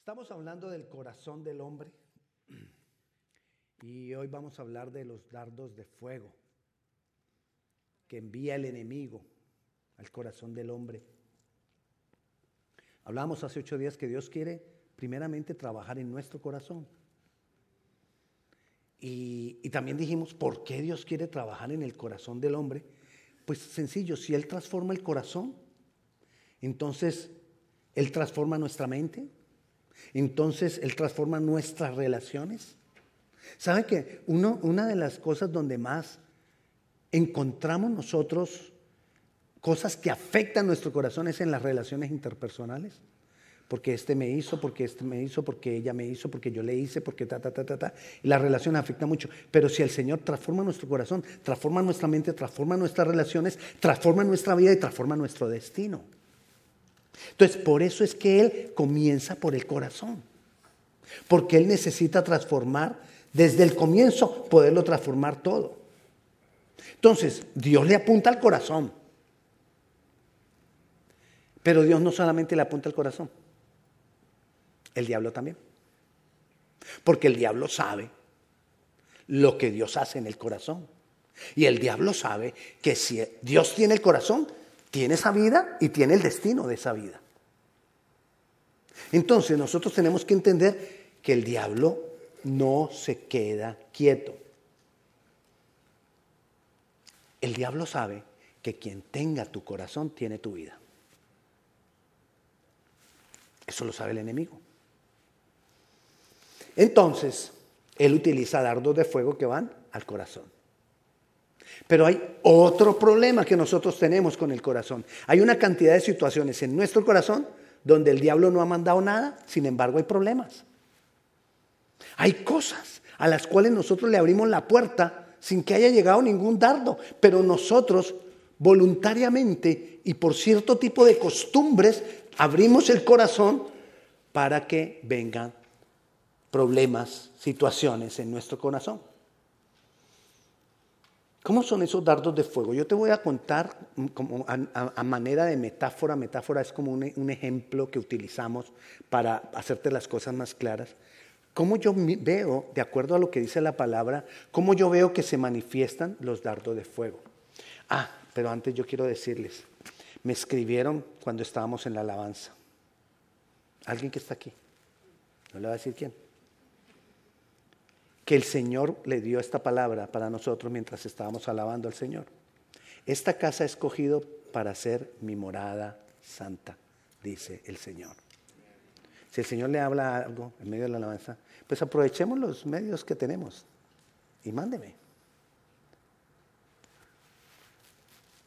Estamos hablando del corazón del hombre y hoy vamos a hablar de los dardos de fuego que envía el enemigo al corazón del hombre. Hablábamos hace ocho días que Dios quiere primeramente trabajar en nuestro corazón. Y, y, también dijimos, ¿por qué Dios quiere trabajar en el corazón del hombre? Pues sencillo, si Él transforma el corazón, entonces Él transforma nuestra mente, entonces Él transforma nuestras relaciones. ¿Sabe que una de las cosas donde más encontramos nosotros cosas que afectan nuestro corazón es en las relaciones interpersonales? Porque este me hizo, porque este me hizo, porque ella me hizo, porque yo le hice, porque ta, ta, ta, ta, ta. Y la relación afecta mucho. Pero si el Señor transforma nuestro corazón, transforma nuestra mente, transforma nuestras relaciones, transforma nuestra vida y transforma nuestro destino. Entonces, por eso es que Él comienza por el corazón. Porque Él necesita transformar desde el comienzo, poderlo transformar todo. Entonces, Dios le apunta al corazón. Pero Dios no solamente le apunta al corazón, el diablo también. Porque el diablo sabe lo que Dios hace en el corazón. Y el diablo sabe que si Dios tiene el corazón, tiene esa vida y tiene el destino de esa vida. Entonces nosotros tenemos que entender que el diablo no se queda quieto. El diablo sabe que quien tenga tu corazón tiene tu vida. Eso lo sabe el enemigo. Entonces, él utiliza dardos de fuego que van al corazón. Pero hay otro problema que nosotros tenemos con el corazón. Hay una cantidad de situaciones en nuestro corazón donde el diablo no ha mandado nada, sin embargo hay problemas. Hay cosas a las cuales nosotros le abrimos la puerta sin que haya llegado ningún dardo, pero nosotros voluntariamente y por cierto tipo de costumbres abrimos el corazón para que vengan problemas, situaciones en nuestro corazón. ¿Cómo son esos dardos de fuego? Yo te voy a contar como a, manera de metáfora. Metáfora es como un, ejemplo que utilizamos para hacerte las cosas más claras. ¿Cómo yo veo, de acuerdo a lo que dice la palabra, cómo yo veo que se manifiestan los dardos de fuego? Ah, pero antes yo quiero decirles, me escribieron cuando estábamos en la alabanza. ¿Alguien que está aquí? No le va a decir quién que el Señor le dio esta palabra para nosotros mientras estábamos alabando al Señor. Esta casa ha escogido para ser mi morada santa, dice el Señor. Si el Señor le habla algo en medio de la alabanza, pues aprovechemos los medios que tenemos y mándeme.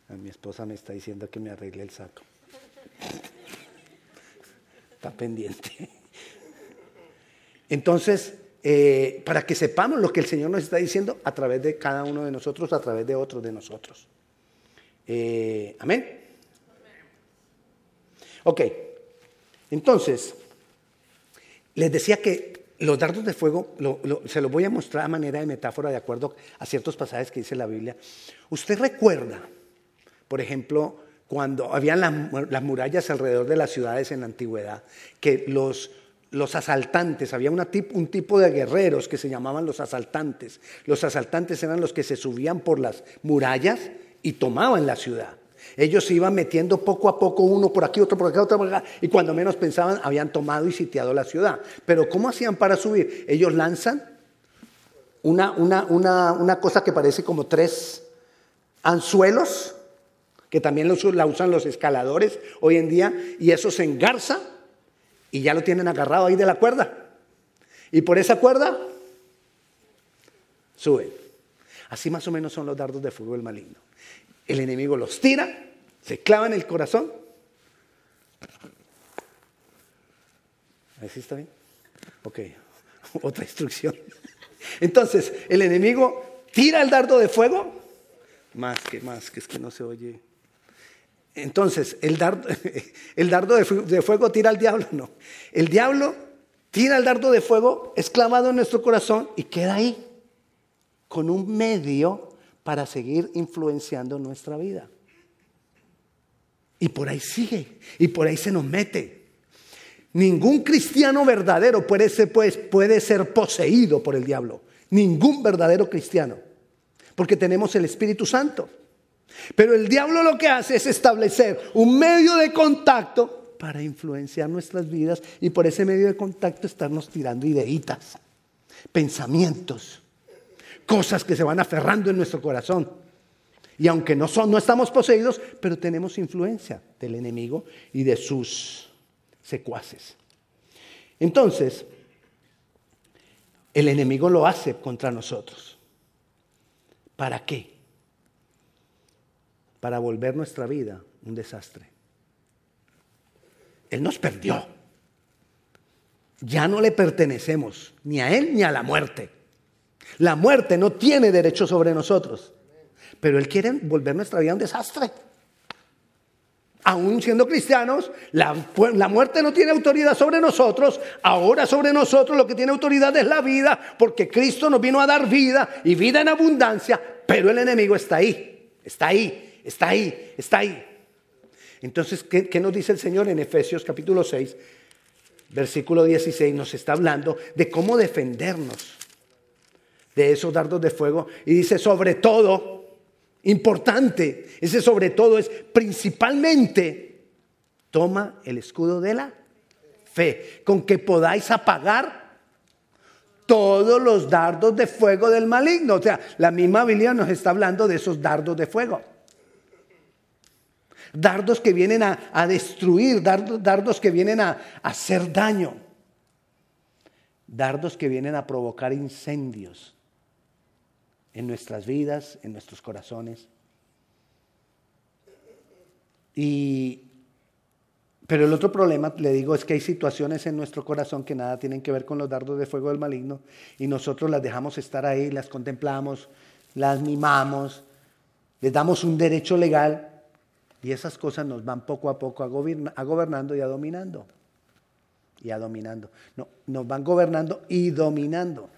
Mi esposa me está diciendo que me arregle el saco. Está pendiente. Entonces, eh, para que sepamos lo que el Señor nos está diciendo a través de cada uno de nosotros, a través de otros de nosotros. Eh, amén. Ok, entonces, les decía que los dardos de fuego, se los voy a mostrar a manera de metáfora de acuerdo a ciertos pasajes que dice la Biblia. Usted recuerda, por ejemplo, cuando habían las murallas alrededor de las ciudades en la antigüedad, que los los asaltantes, había un tipo de guerreros que se llamaban los asaltantes. Los asaltantes eran los que se subían por las murallas y tomaban la ciudad. Ellos se iban metiendo poco a poco, uno por aquí, otro por acá, otro por acá, y cuando menos pensaban habían tomado y sitiado la ciudad. Pero ¿cómo hacían para subir? Ellos lanzan una, una, una cosa que parece como tres anzuelos, que también la usan los escaladores hoy en día, y eso se engarza y ya lo tienen agarrado ahí de la cuerda. Y por esa cuerda sube. Así más o menos son los dardos de del maligno. El enemigo los tira, se clava en el corazón. ¿Así está bien? Ok, otra instrucción. Entonces, el enemigo tira el dardo de fuego. Más que más, que es que no se oye. Entonces, el dardo, de fuego tira al diablo, no. El diablo tira el dardo de fuego, es clavado en nuestro corazón y queda ahí, con un medio para seguir influenciando nuestra vida. Y por ahí sigue, y por ahí se nos mete. Ningún cristiano verdadero puede ser, pues, puede ser poseído por el diablo. Ningún verdadero cristiano. Porque tenemos el Espíritu Santo. Pero el diablo lo que hace es establecer un medio de contacto para influenciar nuestras vidas y por ese medio de contacto estarnos tirando ideitas, pensamientos, cosas que se van aferrando en nuestro corazón. Y aunque no, son, no estamos poseídos, pero tenemos influencia del enemigo y de sus secuaces. Entonces, el enemigo lo hace contra nosotros. ¿Para qué? Para volver nuestra vida un desastre. Él nos perdió. Ya no le pertenecemos ni a Él ni a la muerte. La muerte no tiene derecho sobre nosotros, pero Él quiere volver nuestra vida un desastre aún siendo cristianos, la, muerte no tiene autoridad sobre nosotros, ahora sobre nosotros lo que tiene autoridad es la vida, porque Cristo nos vino a dar vida y vida en abundancia, pero el enemigo está ahí, está ahí, está ahí, está ahí. Entonces, ¿qué, nos dice el Señor en Efesios capítulo 6, versículo 16? Nos está hablando de cómo defendernos de esos dardos de fuego y dice, sobre todo, importante, ese sobre todo es principalmente, toma el escudo de la fe, con que podáis apagar todos los dardos de fuego del maligno. O sea, la misma Biblia nos está hablando de esos dardos de fuego. Dardos que vienen a, destruir, dardos, que vienen a hacer daño, dardos que vienen a provocar incendios en nuestras vidas, en nuestros corazones. Y, pero el otro problema, le digo, es que hay situaciones en nuestro corazón que nada tienen que ver con los dardos de fuego del maligno y nosotros las dejamos estar ahí, las contemplamos, las mimamos, les damos un derecho legal y esas cosas nos van poco a poco a, gobernando y a dominando. Y a dominando. No, nos van gobernando y dominando.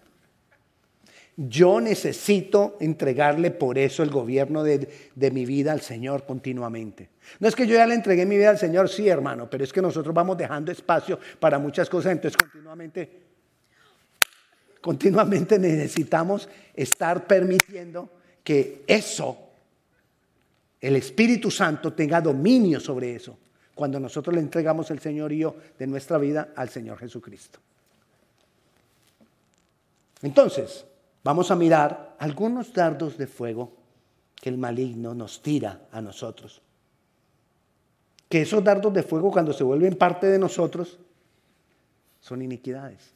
Yo necesito entregarle por eso el gobierno de, mi vida al Señor continuamente. No es que yo ya le entregué mi vida al Señor, sí hermano, pero es que nosotros vamos dejando espacio para muchas cosas, entonces continuamente, continuamente necesitamos estar permitiendo que eso, el Espíritu Santo tenga dominio sobre eso, cuando nosotros le entregamos el señorío de nuestra vida al Señor Jesucristo. Entonces, vamos a mirar algunos dardos de fuego que el maligno nos tira a nosotros. Que esos dardos de fuego cuando se vuelven parte de nosotros son iniquidades.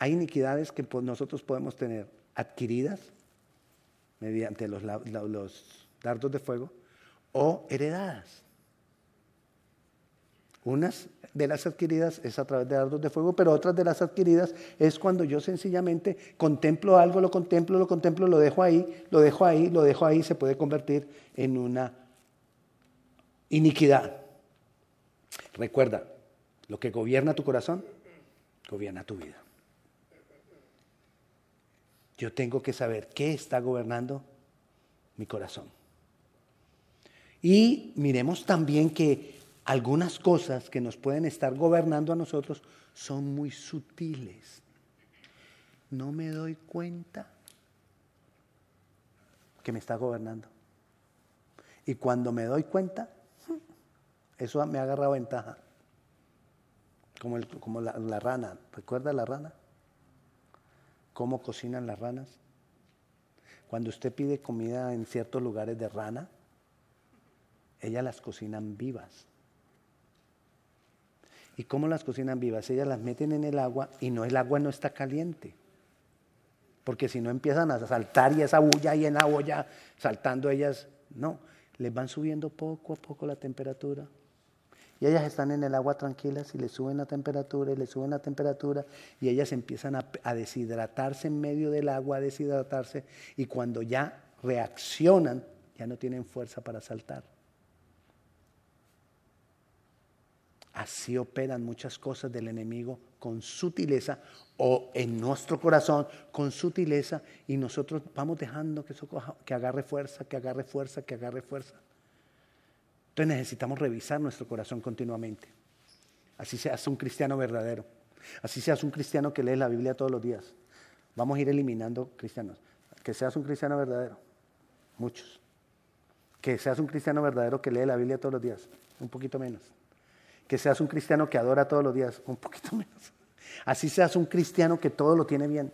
Hay iniquidades que nosotros podemos tener adquiridas mediante los, dardos de fuego o heredadas. Unas de las adquiridas es a través de dardos de fuego, pero otras de las adquiridas es cuando yo sencillamente contemplo algo, lo contemplo, lo contemplo, lo dejo ahí, lo dejo ahí, lo dejo ahí, se puede convertir en una iniquidad. Recuerda, lo que gobierna tu corazón, gobierna tu vida. Yo tengo que saber qué está gobernando mi corazón. Y miremos también que algunas cosas que nos pueden estar gobernando a nosotros son muy sutiles. No me doy cuenta que me está gobernando. Y cuando me doy cuenta, eso me ha agarrado ventaja. Como, la rana. ¿Recuerda la rana? ¿Cómo cocinan las ranas? Cuando usted pide comida en ciertos lugares de rana, ellas las cocinan vivas. ¿Y cómo las cocinan vivas? Ellas las meten en el agua y no el agua no está caliente. Porque si no empiezan a saltar y esa bulla ahí en la olla, saltando ellas, no, les van subiendo poco a poco la temperatura. Y ellas están en el agua tranquilas y le suben la temperatura y le suben la temperatura y ellas empiezan a, deshidratarse en medio del agua, a deshidratarse y cuando ya reaccionan, ya no tienen fuerza para saltar. Así operan muchas cosas del enemigo con sutileza o en nuestro corazón con sutileza y nosotros vamos dejando que eso que agarre fuerza, que agarre fuerza, que agarre fuerza. Entonces necesitamos revisar nuestro corazón continuamente. Así seas un cristiano verdadero. Así seas un cristiano que lee la Biblia todos los días. Vamos a ir eliminando cristianos. Que seas un cristiano verdadero. Muchos. Que seas un cristiano verdadero que lee la Biblia todos los días. Un poquito menos. Que seas un cristiano que adora todos los días. Un poquito menos. Así seas un cristiano que todo lo tiene bien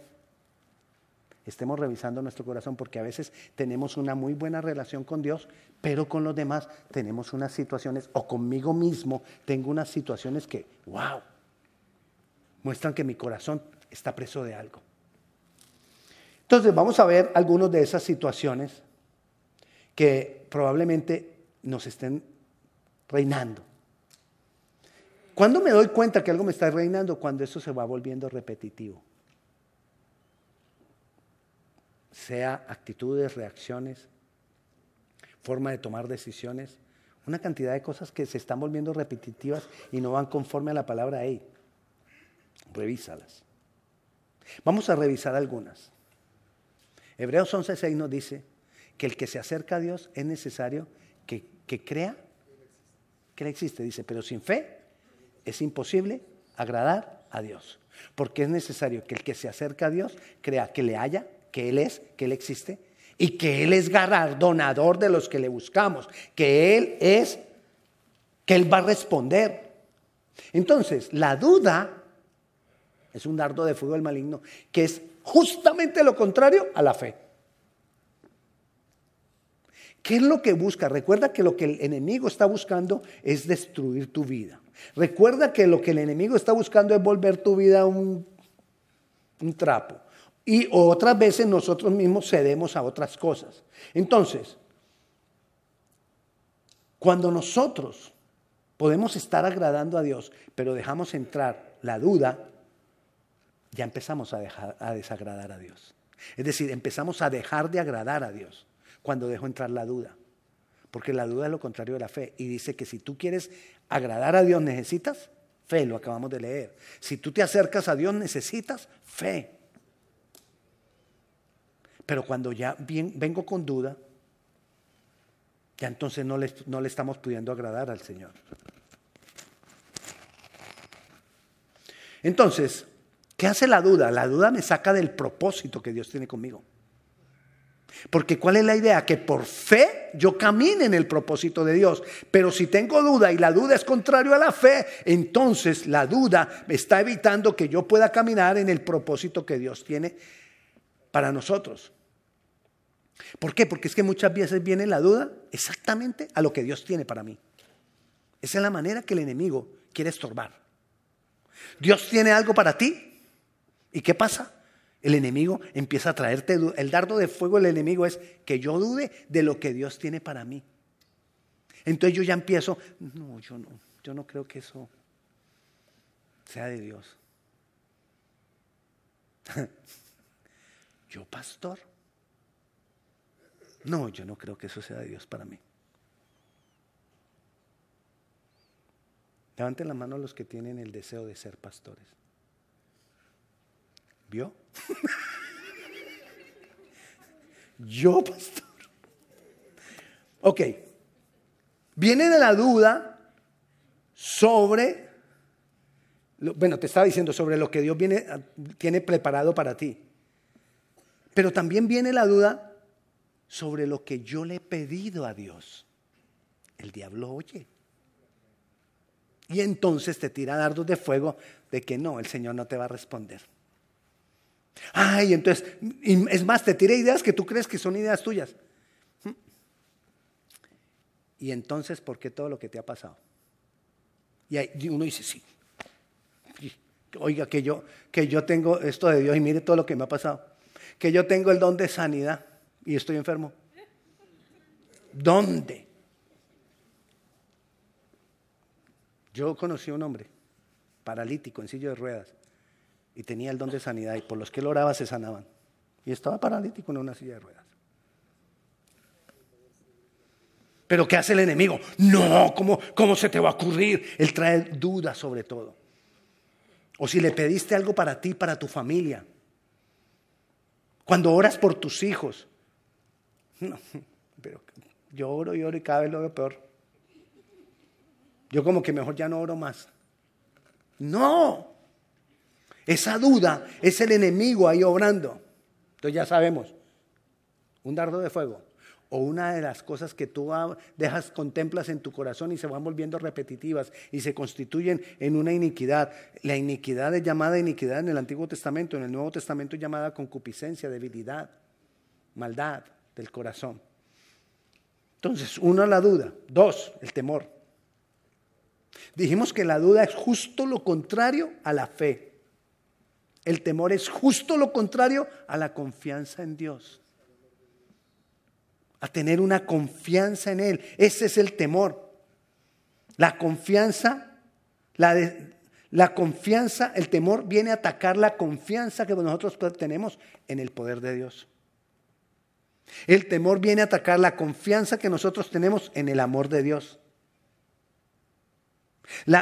estemos revisando nuestro corazón, porque a veces tenemos una muy buena relación con Dios, pero con los demás tenemos unas situaciones, o conmigo mismo tengo unas situaciones que, wow, muestran que mi corazón está preso de algo. Entonces vamos a ver algunas de esas situaciones que probablemente nos estén reinando. ¿Cuándo me doy cuenta que algo me está reinando? Cuando eso se va volviendo repetitivo. Sea actitudes, reacciones, forma de tomar decisiones, una cantidad de cosas que se están volviendo repetitivas y no van conforme a la palabra ahí. Revísalas. Vamos a revisar algunas. Hebreos 11:6 nos dice que el que se acerca a Dios es necesario que, que crea que existe. Dice, pero sin fe es imposible agradar a Dios. Porque es necesario que el que se acerca a Dios crea que le haya que Él es, que Él existe, y que Él es galardonador de los que le buscamos, que Él es, que Él va a responder. Entonces, la duda es un dardo de fuego del maligno, que es justamente lo contrario a la fe. ¿Qué es lo que busca? Recuerda que lo que el enemigo está buscando es destruir tu vida. Recuerda que lo que el enemigo está buscando es volver tu vida un, un trapo. Y otras veces nosotros mismos cedemos a otras cosas. Entonces, cuando nosotros podemos estar agradando a Dios, pero dejamos entrar la duda, ya empezamos a, dejar, a desagradar a Dios. Es decir, empezamos a dejar de agradar a Dios cuando dejo entrar la duda. Porque la duda es lo contrario de la fe. Y dice que si tú quieres agradar a Dios necesitas fe, lo acabamos de leer. Si tú te acercas a Dios necesitas fe. Pero cuando ya vengo con duda, ya entonces no le, no le estamos pudiendo agradar al Señor. Entonces, ¿qué hace la duda? La duda me saca del propósito que Dios tiene conmigo. Porque ¿cuál es la idea? Que por fe yo camine en el propósito de Dios. Pero si tengo duda y la duda es contrario a la fe, entonces la duda me está evitando que yo pueda caminar en el propósito que Dios tiene para nosotros. ¿Por qué? Porque es que muchas veces viene la duda exactamente a lo que Dios tiene para mí. Esa es la manera que el enemigo quiere estorbar. Dios tiene algo para ti. ¿Y qué pasa? El enemigo empieza a traerte el dardo de fuego del enemigo es que yo dude de lo que Dios tiene para mí. Entonces yo ya empiezo, no, yo no, yo no creo que eso sea de Dios. yo pastor, no, yo no creo que eso sea de Dios para mí. Levanten la mano los que tienen el deseo de ser pastores. ¿Vio? yo, pastor. Ok. Viene la duda sobre, bueno, te estaba diciendo sobre lo que Dios viene, tiene preparado para ti. Pero también viene la duda sobre lo que yo le he pedido a Dios. El diablo oye. Y entonces te tira dardos de fuego de que no, el Señor no te va a responder. Ay, entonces, es más, te tira ideas que tú crees que son ideas tuyas. Y entonces, ¿por qué todo lo que te ha pasado? Y uno dice, sí. Oiga, que yo, que yo tengo esto de Dios y mire todo lo que me ha pasado. Que yo tengo el don de sanidad y estoy enfermo. ¿Dónde? Yo conocí a un hombre paralítico en silla de ruedas y tenía el don de sanidad y por los que él oraba se sanaban. Y estaba paralítico en una silla de ruedas. Pero ¿qué hace el enemigo? No, ¿cómo, ¿cómo se te va a ocurrir? Él trae dudas sobre todo. O si le pediste algo para ti, para tu familia. Cuando oras por tus hijos, no, pero yo oro y oro y cada vez lo veo peor. yo como que mejor ya no oro más. No. Esa duda es el enemigo ahí obrando. Entonces ya sabemos, un dardo de fuego o una de las cosas que tú dejas, contemplas en tu corazón y se van volviendo repetitivas y se constituyen en una iniquidad. La iniquidad es llamada iniquidad en el Antiguo Testamento, en el Nuevo Testamento es llamada concupiscencia, debilidad, maldad del corazón. Entonces, uno, la duda. Dos, el temor. Dijimos que la duda es justo lo contrario a la fe. El temor es justo lo contrario a la confianza en Dios a tener una confianza en Él. Ese es el temor. La confianza, la, la confianza, el temor viene a atacar la confianza que nosotros tenemos en el poder de Dios. El temor viene a atacar la confianza que nosotros tenemos en el amor de Dios.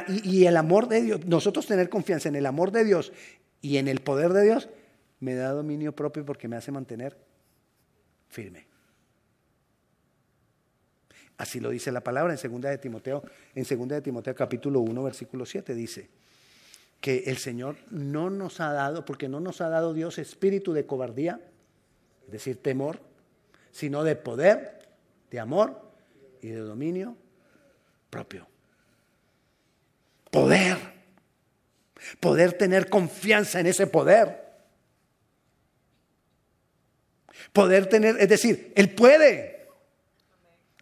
y, y, el amor de Dios, nosotros tener confianza en el amor de Dios y en el poder de Dios, me da dominio propio porque me hace mantener firme. Así lo dice la palabra en segunda de Timoteo, en segunda de Timoteo capítulo 1 versículo 7 dice que el Señor no nos ha dado, porque no nos ha dado Dios espíritu de cobardía, es decir, temor, sino de poder, de amor y de dominio propio. Poder. Poder tener confianza en ese poder. Poder tener, es decir, Él puede.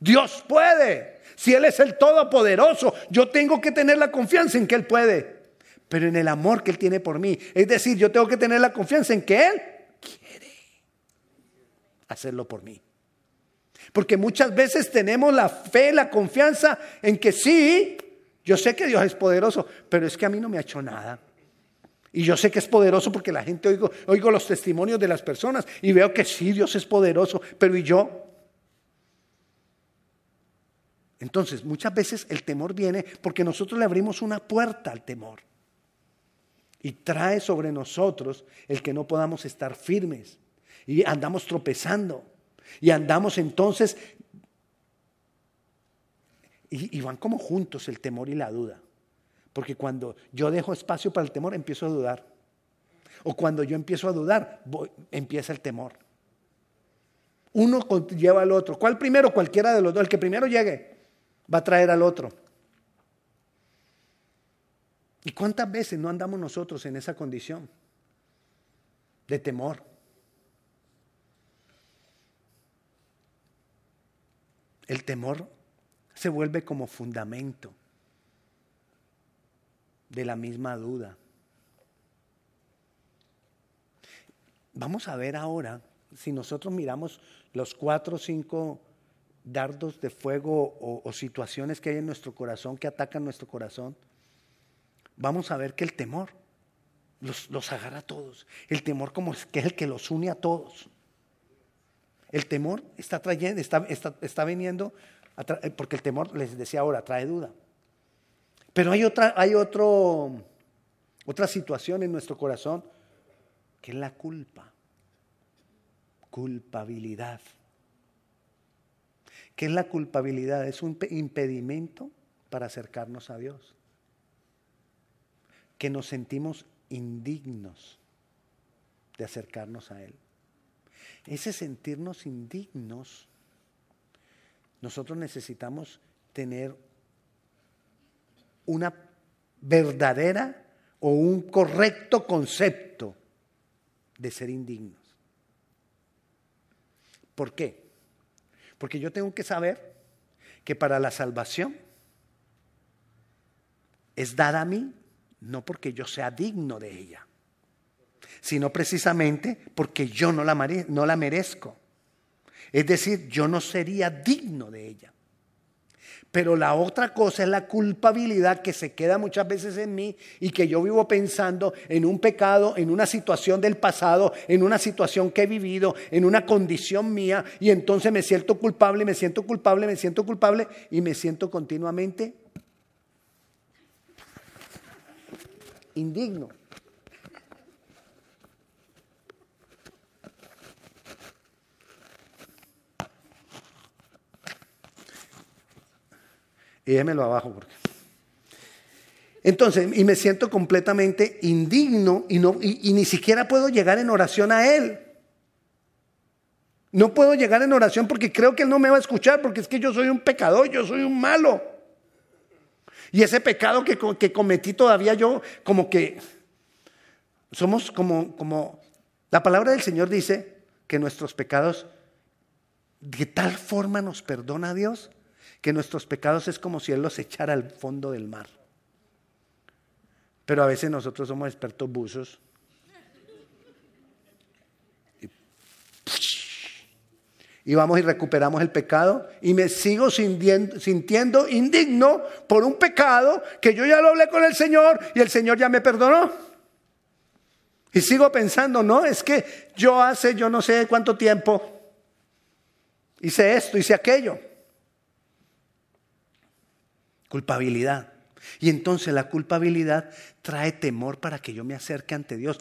Dios puede. Si Él es el Todopoderoso, yo tengo que tener la confianza en que Él puede. Pero en el amor que Él tiene por mí. Es decir, yo tengo que tener la confianza en que Él quiere hacerlo por mí. Porque muchas veces tenemos la fe, la confianza en que sí, yo sé que Dios es poderoso, pero es que a mí no me ha hecho nada. Y yo sé que es poderoso porque la gente oigo, oigo los testimonios de las personas y veo que sí, Dios es poderoso, pero ¿y yo? Entonces, muchas veces el temor viene porque nosotros le abrimos una puerta al temor. Y trae sobre nosotros el que no podamos estar firmes. Y andamos tropezando. Y andamos entonces... Y, van como juntos el temor y la duda. Porque cuando yo dejo espacio para el temor, empiezo a dudar. O cuando yo empiezo a dudar, empieza el temor. Uno lleva al otro. ¿Cuál primero? Cualquiera de los dos. El que primero llegue va a traer al otro. ¿Y cuántas veces no andamos nosotros en esa condición de temor? El temor se vuelve como fundamento de la misma duda. Vamos a ver ahora, si nosotros miramos los cuatro o cinco dardos de fuego o, situaciones que hay en nuestro corazón que atacan nuestro corazón, vamos a ver que el temor los, agarra a todos. El temor como que es el que los une a todos. El temor está trayendo, está, está, viniendo, eh, porque el temor, les decía ahora, trae duda. Pero hay otra, hay otro, otra situación en nuestro corazón que es la culpa, culpabilidad. ¿Qué es la culpabilidad? Es un impedimento para acercarnos a Dios. Que nos sentimos indignos de acercarnos a Él. Ese sentirnos indignos, nosotros necesitamos tener una verdadera o un correcto concepto de ser indignos. ¿Por qué? Porque yo tengo que saber que para la salvación es dada a mí, no porque yo sea digno de ella, sino precisamente porque yo no la, merezco. Es decir, yo no sería digno de ella. Pero la otra cosa es la culpabilidad que se queda muchas veces en mí y que yo vivo pensando en un pecado, en una situación del pasado, en una situación que he vivido, en una condición mía y entonces me siento culpable, me siento culpable, me siento culpable y me siento continuamente indigno. Y démelo abajo porque Entonces, y me siento completamente indigno y, no, y, ni siquiera puedo llegar en oración a Él. No puedo llegar en oración porque creo que Él no me va a escuchar, porque es que yo soy un pecador, yo soy un malo. Y ese pecado que, que cometí todavía yo, como que somos como, como, la palabra del Señor dice que nuestros pecados de tal forma nos perdona Dios que nuestros pecados es como si Él los echara al fondo del mar. Pero a veces nosotros somos expertos buzos. Y, vamos y recuperamos el pecado y me sigo sintiendo, sintiendo indigno por un pecado que yo ya lo hablé con el Señor y el Señor ya me perdonó. Y sigo pensando, no, es que yo hace yo no sé cuánto tiempo hice esto, hice aquello. Culpabilidad. Y entonces la culpabilidad trae temor para que yo me acerque ante Dios,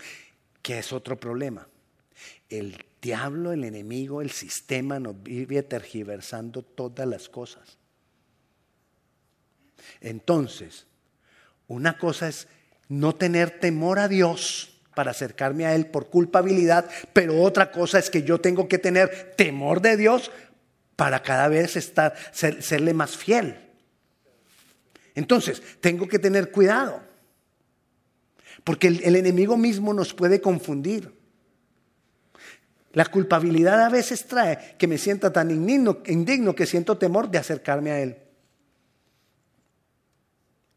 que es otro problema. El diablo, el enemigo, el sistema nos vive tergiversando todas las cosas. Entonces, una cosa es no tener temor a Dios para acercarme a Él por culpabilidad, pero otra cosa es que yo tengo que tener temor de Dios para cada vez estar, serle más fiel. Entonces, tengo que tener cuidado, porque el, enemigo mismo nos puede confundir. La culpabilidad a veces trae que me sienta tan indigno, que siento temor de acercarme a Él.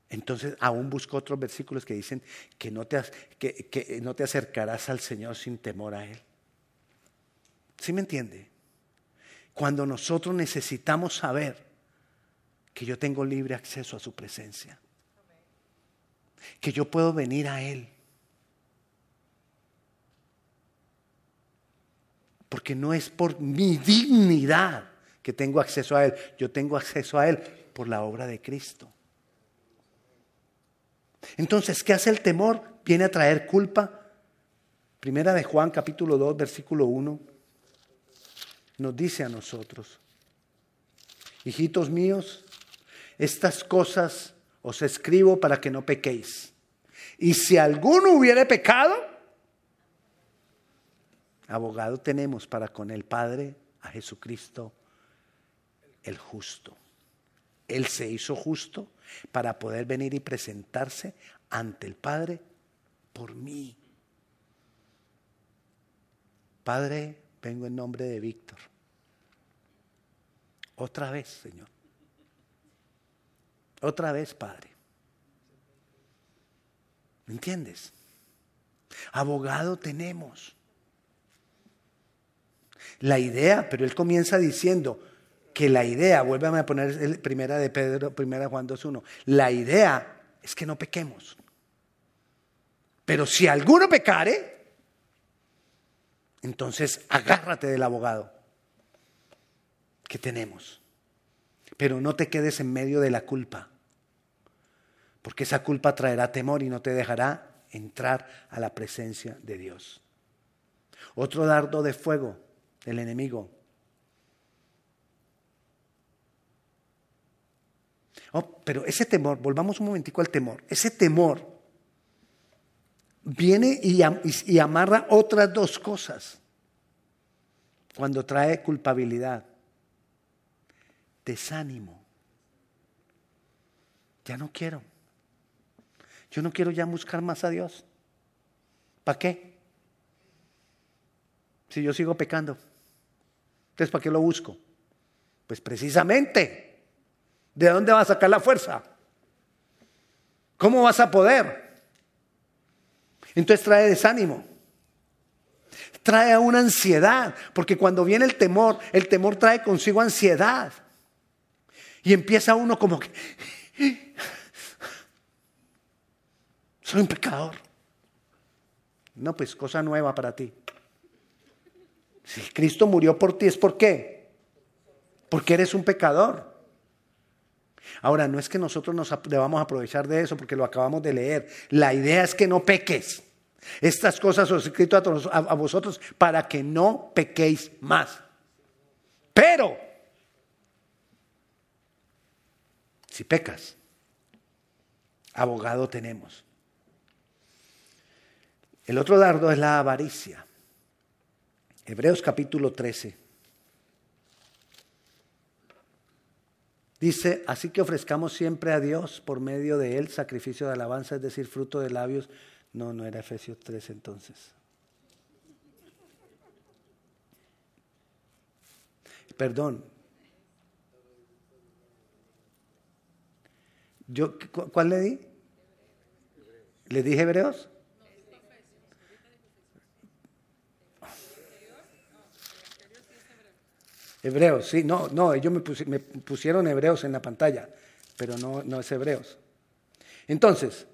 Entonces aún busco otros versículos que dicen que no, te, que no te acercarás al Señor sin temor a Él. ¿Sí me entiende? Cuando nosotros necesitamos saber que yo tengo libre acceso a su presencia. Que yo puedo venir a Él. Porque no es por mi dignidad que tengo acceso a Él. Yo tengo acceso a Él por la obra de Cristo. Entonces, ¿qué hace el temor? Viene a traer culpa. Primera de Juan capítulo 2, versículo 1, nos dice a nosotros, hijitos míos, estas cosas os escribo para que no pequéis. Y si alguno hubiere pecado, abogado tenemos para con el Padre a Jesucristo el justo. Él se hizo justo para poder venir y presentarse ante el Padre por mí. Padre, vengo en nombre de Víctor. Otra vez, Señor. Otra vez, Padre. ¿Me entiendes? Abogado tenemos. La idea, pero él comienza diciendo que la idea, vuélvame a poner primera de Pedro, primera Juan 2.1, la idea es que no pequemos. Pero si alguno pecare, entonces agárrate del abogado que tenemos. Pero no te quedes en medio de la culpa porque esa culpa traerá temor y no te dejará entrar a la presencia de Dios. Otro dardo de fuego del enemigo. Oh, pero ese temor, volvamos un momentico al temor, ese temor viene y, y amarra otras dos cosas cuando trae culpabilidad, desánimo. Ya no quiero. Yo no quiero ya buscar más a Dios. ¿Para qué? Si yo sigo pecando. Entonces, ¿para qué lo busco? Pues precisamente, ¿de dónde vas a sacar la fuerza? ¿Cómo vas a poder? Entonces trae desánimo. Trae una ansiedad, porque cuando viene el temor, el temor trae consigo ansiedad. Y empieza uno como que, soy un pecador. No, pues cosa nueva para ti. Si Cristo murió por ti es por qué? Porque eres un pecador. Ahora, no es que nosotros nos debamos aprovechar de eso porque lo acabamos de leer. La idea es que no peques. Estas cosas os he escrito a, a vosotros para que no pequéis más. Pero, si pecas, abogado tenemos. El otro dardo es la avaricia. Hebreos capítulo 13. Dice, así que ofrezcamos siempre a Dios por medio de él sacrificio de alabanza, es decir, fruto de labios. No, no era Efesios 13 entonces. Perdón. Yo, ¿Cuál le di? ¿Le dije Hebreos? Hebreos, sí, no, no, ellos me, pusieron hebreos en la pantalla, pero no, no es hebreos. Entonces,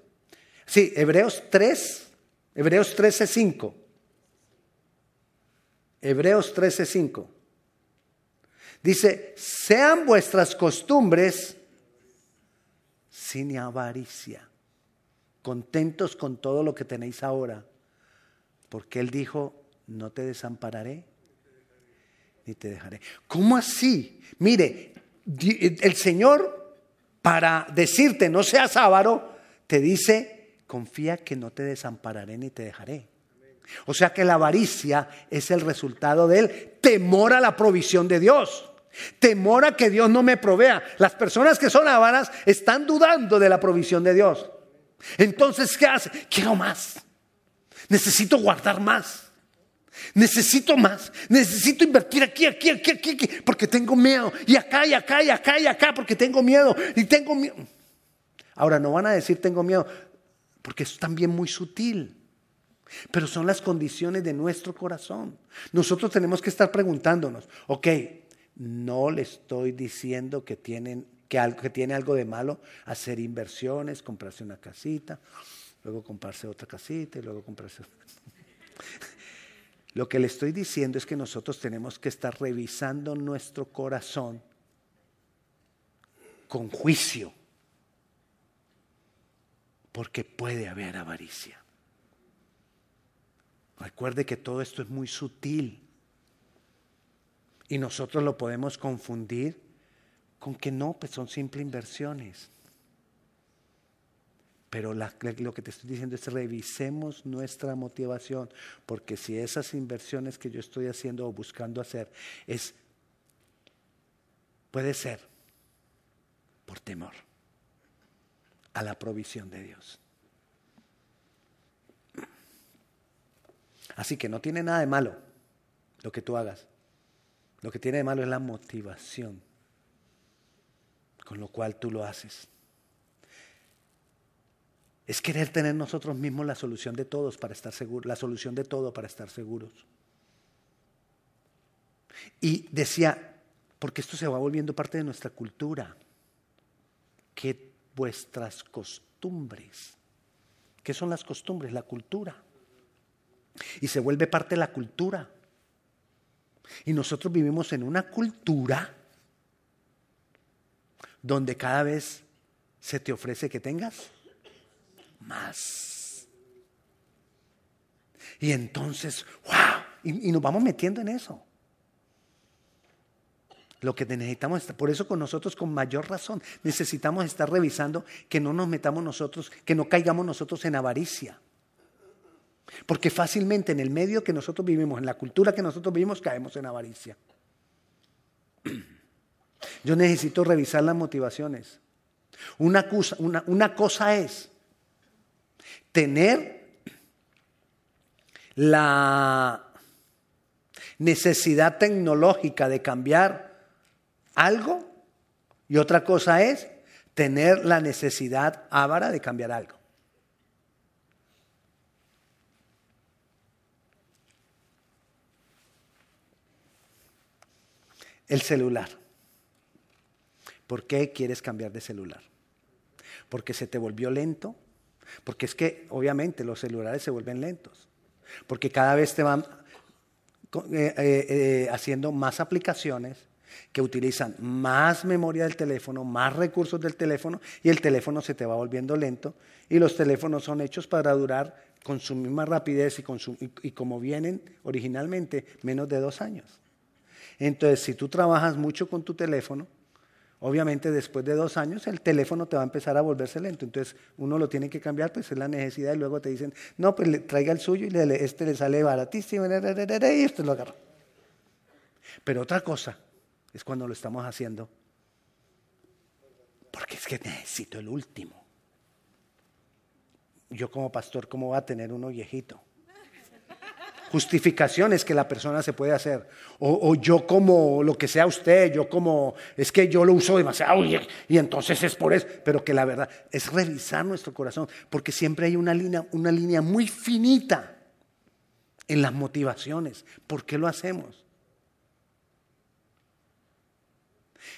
sí, Hebreos 3, Hebreos 13, 5. Hebreos 13, 5. Dice, sean vuestras costumbres sin avaricia, contentos con todo lo que tenéis ahora, porque Él dijo, no te desampararé ni te dejaré. ¿Cómo así? Mire, el Señor, para decirte no seas avaro, te dice, confía que no te desampararé ni te dejaré. O sea que la avaricia es el resultado del temor a la provisión de Dios. Temor a que Dios no me provea. Las personas que son avaras están dudando de la provisión de Dios. Entonces, ¿qué hace? Quiero más. Necesito guardar más. Necesito más, necesito invertir aquí, aquí, aquí, aquí, porque tengo miedo. Y acá, y acá, y acá, y acá, porque tengo miedo. Y tengo miedo. Ahora, no van a decir tengo miedo, porque es también muy sutil. Pero son las condiciones de nuestro corazón. Nosotros tenemos que estar preguntándonos, ok, no le estoy diciendo que, tienen, que, algo, que tiene algo de malo hacer inversiones, comprarse una casita, luego comprarse otra casita y luego comprarse... Lo que le estoy diciendo es que nosotros tenemos que estar revisando nuestro corazón con juicio, porque puede haber avaricia. Recuerde que todo esto es muy sutil y nosotros lo podemos confundir con que no, pues son simples inversiones. Pero lo que te estoy diciendo es revisemos nuestra motivación, porque si esas inversiones que yo estoy haciendo o buscando hacer es, puede ser por temor a la provisión de Dios. Así que no tiene nada de malo lo que tú hagas. Lo que tiene de malo es la motivación con lo cual tú lo haces es querer tener nosotros mismos la solución de todos para estar seguros, la solución de todo para estar seguros. Y decía, porque esto se va volviendo parte de nuestra cultura, que vuestras costumbres, ¿qué son las costumbres? La cultura. Y se vuelve parte de la cultura. Y nosotros vivimos en una cultura donde cada vez se te ofrece que tengas más. Y entonces, wow, y, nos vamos metiendo en eso. Lo que necesitamos, por eso con nosotros con mayor razón, necesitamos estar revisando que no nos metamos nosotros, que no caigamos nosotros en avaricia. Porque fácilmente en el medio que nosotros vivimos, en la cultura que nosotros vivimos, caemos en avaricia. Yo necesito revisar las motivaciones. Una cosa, es tener la necesidad tecnológica de cambiar algo y otra cosa es tener la necesidad ávara de cambiar algo. El celular. ¿Por qué quieres cambiar de celular? Porque se te volvió lento, porque es que obviamente los celulares se vuelven lentos, porque cada vez te van eh, eh, eh, haciendo más aplicaciones que utilizan más memoria del teléfono, más recursos del teléfono y el teléfono se te va volviendo lento y los teléfonos son hechos para durar con su misma rapidez y, y como vienen originalmente menos de dos años. Entonces, si tú trabajas mucho con tu teléfono, Obviamente después de dos años el teléfono te va a empezar a volverse lento, entonces uno lo tiene que cambiar, pues es la necesidad y luego te dicen, no, pues le, traiga el suyo y este le sale baratísimo y este lo agarra. Pero otra cosa es cuando lo estamos haciendo, porque es que necesito el último. Yo como pastor, ¿cómo va a tener uno viejito? Justificaciones que la persona se puede hacer. O, yo como lo que sea usted, yo como, es que yo lo uso demasiado y, y, entonces es por eso. Pero que la verdad es revisar nuestro corazón, porque siempre hay una línea, una línea muy finita en las motivaciones. ¿Por qué lo hacemos?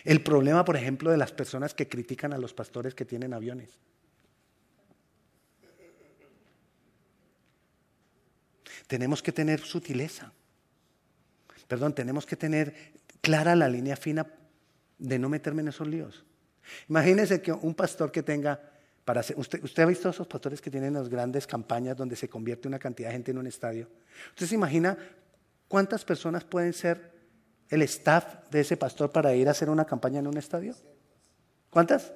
El problema, por ejemplo, de las personas que critican a los pastores que tienen aviones. Tenemos que tener sutileza. Perdón, tenemos que tener clara la línea fina de no meterme en esos líos. Imagínese que un pastor que tenga, para usted, usted ha visto esos pastores que tienen las grandes campañas donde se convierte una cantidad de gente en un estadio. ¿Usted se imagina cuántas personas pueden ser el staff de ese pastor para ir a hacer una campaña en un estadio? ¿Cuántas?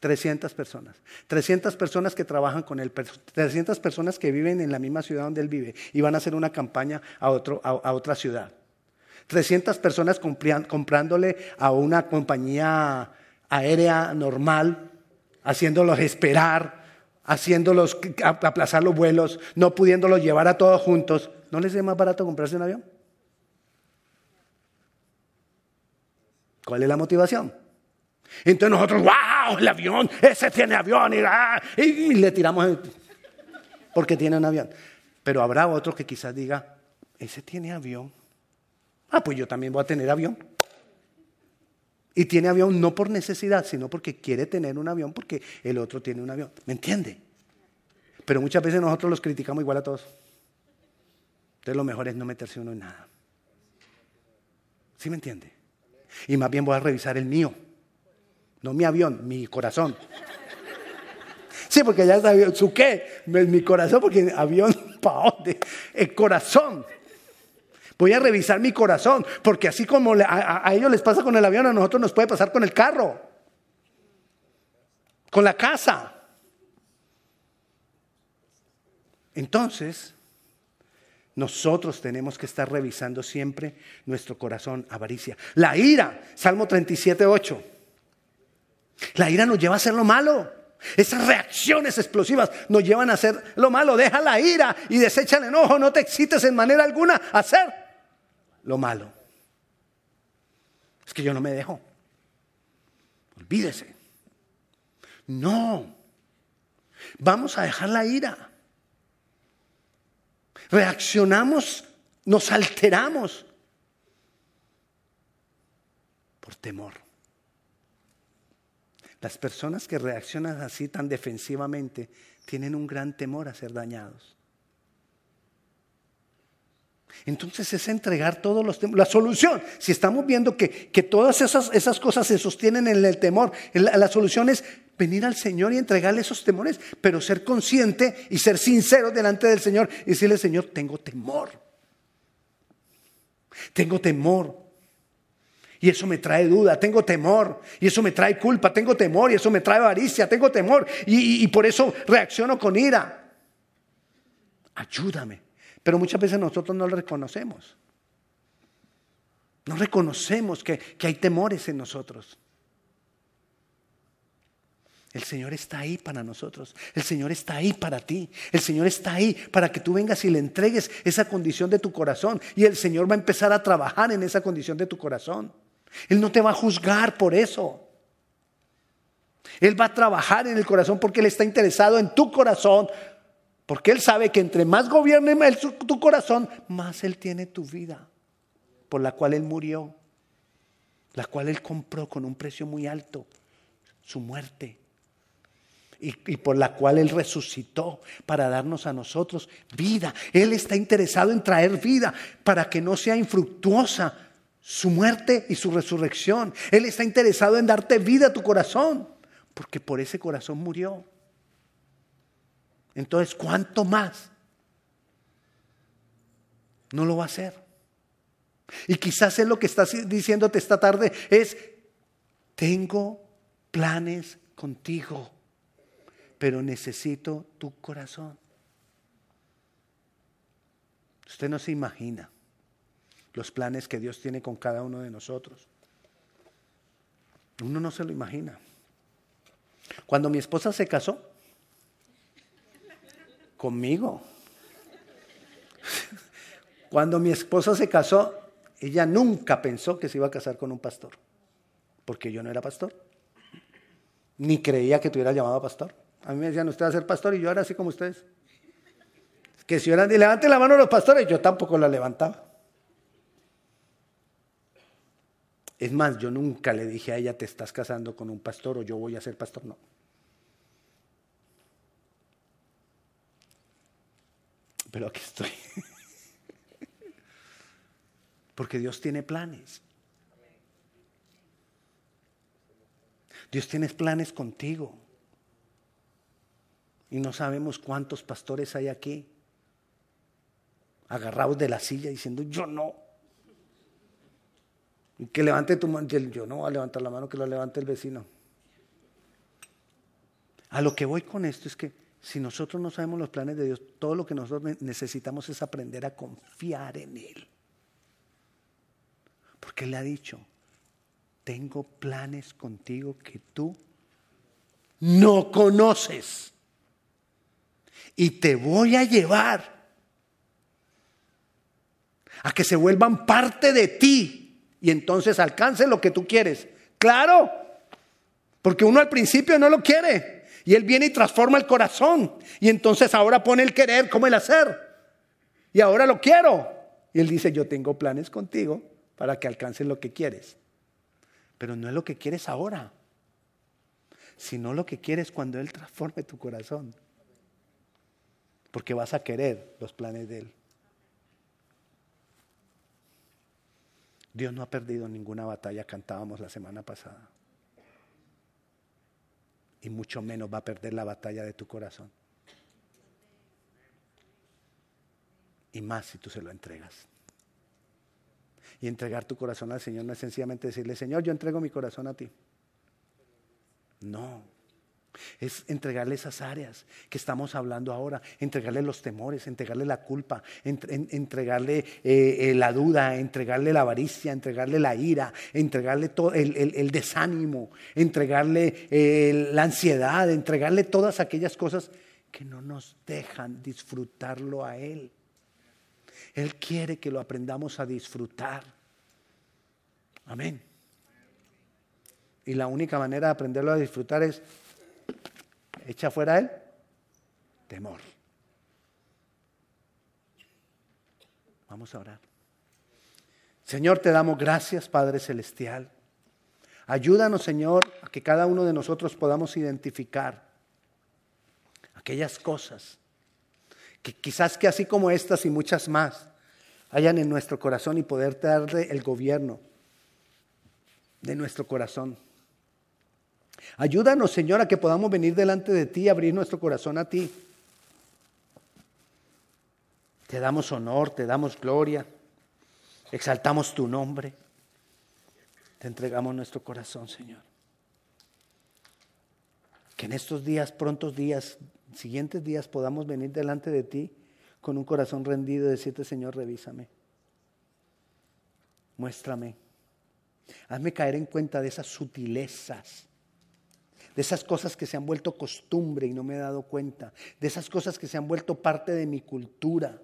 300 personas. 300 personas que trabajan con él, 300 personas que viven en la misma ciudad donde él vive y van a hacer una campaña a, otra ciudad. 300 personas comprándole a una compañía aérea normal, haciéndolos esperar, haciéndolos aplazar los vuelos, no pudiéndolos llevar a todos juntos. ¿No les es más barato comprarse un avión? ¿Cuál es la motivación? Entonces nosotros, el avión, ese tiene avión, y, ah", y le tiramos porque tiene un avión. Pero habrá otro que quizás diga, ese tiene avión. Ah, pues yo también voy a tener avión. Y tiene avión no por necesidad, sino porque quiere tener un avión porque el otro tiene un avión. ¿Me entiende? Pero muchas veces nosotros los criticamos igual a todos. Entonces lo mejor es no meterse uno en nada. ¿Sí me entiende? Y más bien voy a revisar el mío. No mi avión, mi corazón. Sí, porque ya sabía, ¿su qué? Mi corazón, porque avión, ¿para dónde? El corazón. Voy a revisar mi corazón, porque así como a, ellos les pasa con el avión, a nosotros nos puede pasar con el carro, con la casa. Entonces, nosotros tenemos que estar revisando siempre nuestro corazón, avaricia. La ira, Salmo 37, 8. La ira nos lleva a hacer lo malo. Esas reacciones explosivas nos llevan a hacer lo malo. Deja la ira y desecha el enojo. No te excites en manera alguna a hacer lo malo. Es que yo no me dejo. Olvídese. No. Vamos a dejar la ira. Reaccionamos, nos alteramos por temor. Las personas que reaccionan así tan defensivamente tienen un gran temor a ser dañados. Entonces es entregar todos los. La solución, si estamos viendo que, todas esas, esas, cosas se sostienen en el temor, la, la, solución es venir al Señor y entregarle esos temores, pero ser consciente y ser sincero delante del Señor y decirle, Señor, tengo temor. Tengo temor y eso me trae duda, tengo temor, y eso me trae culpa, tengo temor, y eso me trae avaricia, tengo temor, y, por eso reacciono con ira. Ayúdame. Pero muchas veces nosotros no lo reconocemos. No reconocemos que, que hay temores en nosotros. El Señor está ahí para nosotros. El Señor está ahí para ti. El Señor está ahí para que tú vengas y le entregues esa condición de tu corazón. Y el Señor va a empezar a trabajar en esa condición de tu corazón. Él no te va a juzgar por eso. Él va a trabajar en el corazón porque Él está interesado en tu corazón. Porque Él sabe que entre más gobierne tu corazón, más Él tiene tu vida. Por la cual Él murió. La cual Él compró con un precio muy alto. Su muerte. Y, y, por la cual Él resucitó para darnos a nosotros vida. Él está interesado en traer vida para que no sea infructuosa su muerte y su resurrección. Él está interesado en darte vida a tu corazón, porque por ese corazón murió. Entonces, ¿cuánto más? No lo va a hacer. Y quizás es lo que estás diciéndote esta tarde es, tengo planes contigo, pero necesito tu corazón. Usted no se imagina los planes que Dios tiene con cada uno de nosotros. Uno no se lo imagina. Cuando mi esposa se casó, conmigo, cuando mi esposa se casó, ella nunca pensó que se iba a casar con un pastor, porque yo no era pastor, ni creía que tuviera llamado a pastor. A mí me decían, usted va a ser pastor y yo era así como ustedes. Que si eran, levante la mano los pastores, yo tampoco la levantaba. Es más, yo nunca le dije a ella, te estás casando con un pastor o yo voy a ser pastor, no. Pero aquí estoy. Porque Dios tiene planes. Dios tiene planes contigo. Y no sabemos cuántos pastores hay aquí, agarrados de la silla diciendo, yo no. Que levante tu mano, yo no voy a levantar la mano, que lo levante el vecino. A lo que voy con esto es que si nosotros no sabemos los planes de Dios, todo lo que nosotros necesitamos es aprender a confiar en Él. Porque Él le ha dicho, tengo planes contigo que tú no conoces. Y te voy a llevar a que se vuelvan parte de ti y entonces alcance lo que tú quieres. Claro, porque uno al principio no lo quiere. Y Él viene y transforma el corazón. Y entonces ahora pone el querer como el hacer. Y ahora lo quiero. Y Él dice, yo tengo planes contigo para que alcances lo que quieres. Pero no es lo que quieres ahora, sino lo que quieres cuando Él transforme tu corazón. Porque vas a querer los planes de Él. Dios no ha perdido ninguna batalla, cantábamos la semana pasada. Y mucho menos va a perder la batalla de tu corazón. Y más si tú se lo entregas. Y entregar tu corazón al Señor no es sencillamente decirle, Señor, yo entrego mi corazón a ti. No, es entregarle esas áreas que estamos hablando ahora, entregarle los temores, entregarle la culpa, entregarle eh, eh, la duda, entregarle la avaricia, entregarle la ira, entregarle todo el, desánimo, entregarle eh, la ansiedad, entregarle todas aquellas cosas que no nos dejan disfrutarlo a Él. Él quiere que lo aprendamos a disfrutar. Amén. Y la única manera de aprenderlo a disfrutar es echa fuera él temor. Vamos a orar. Señor, te damos gracias, Padre Celestial. Ayúdanos, Señor, a que cada uno de nosotros podamos identificar aquellas cosas que quizás que así como estas y muchas más hayan en nuestro corazón y poder darle el gobierno de nuestro corazón. Ayúdanos, Señor, a que podamos venir delante de ti y abrir nuestro corazón a ti. Te damos honor, te damos gloria, exaltamos tu nombre, te entregamos nuestro corazón, Señor. Que en estos días, prontos días, siguientes días podamos venir delante de ti con un corazón rendido y decirte, Señor, revísame. Muéstrame. Hazme caer en cuenta de esas sutilezas, de esas cosas que se han vuelto costumbre y no me he dado cuenta, de esas cosas que se han vuelto parte de mi cultura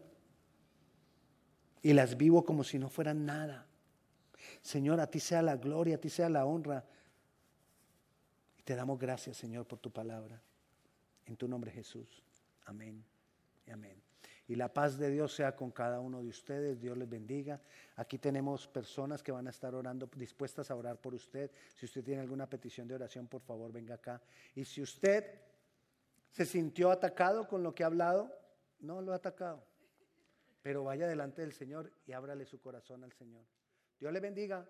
y las vivo como si no fueran nada. Señor, a ti sea la gloria, a ti sea la honra. Y te damos gracias, Señor, por tu palabra. En tu nombre Jesús. Amén y amén. Y la paz de Dios sea con cada uno de ustedes. Dios les bendiga. Aquí tenemos personas que van a estar orando, dispuestas a orar por usted. Si usted tiene alguna petición de oración, por favor, venga acá. Y si usted se sintió atacado con lo que ha hablado, no lo ha atacado. Pero vaya delante del Señor y ábrale su corazón al Señor. Dios le bendiga.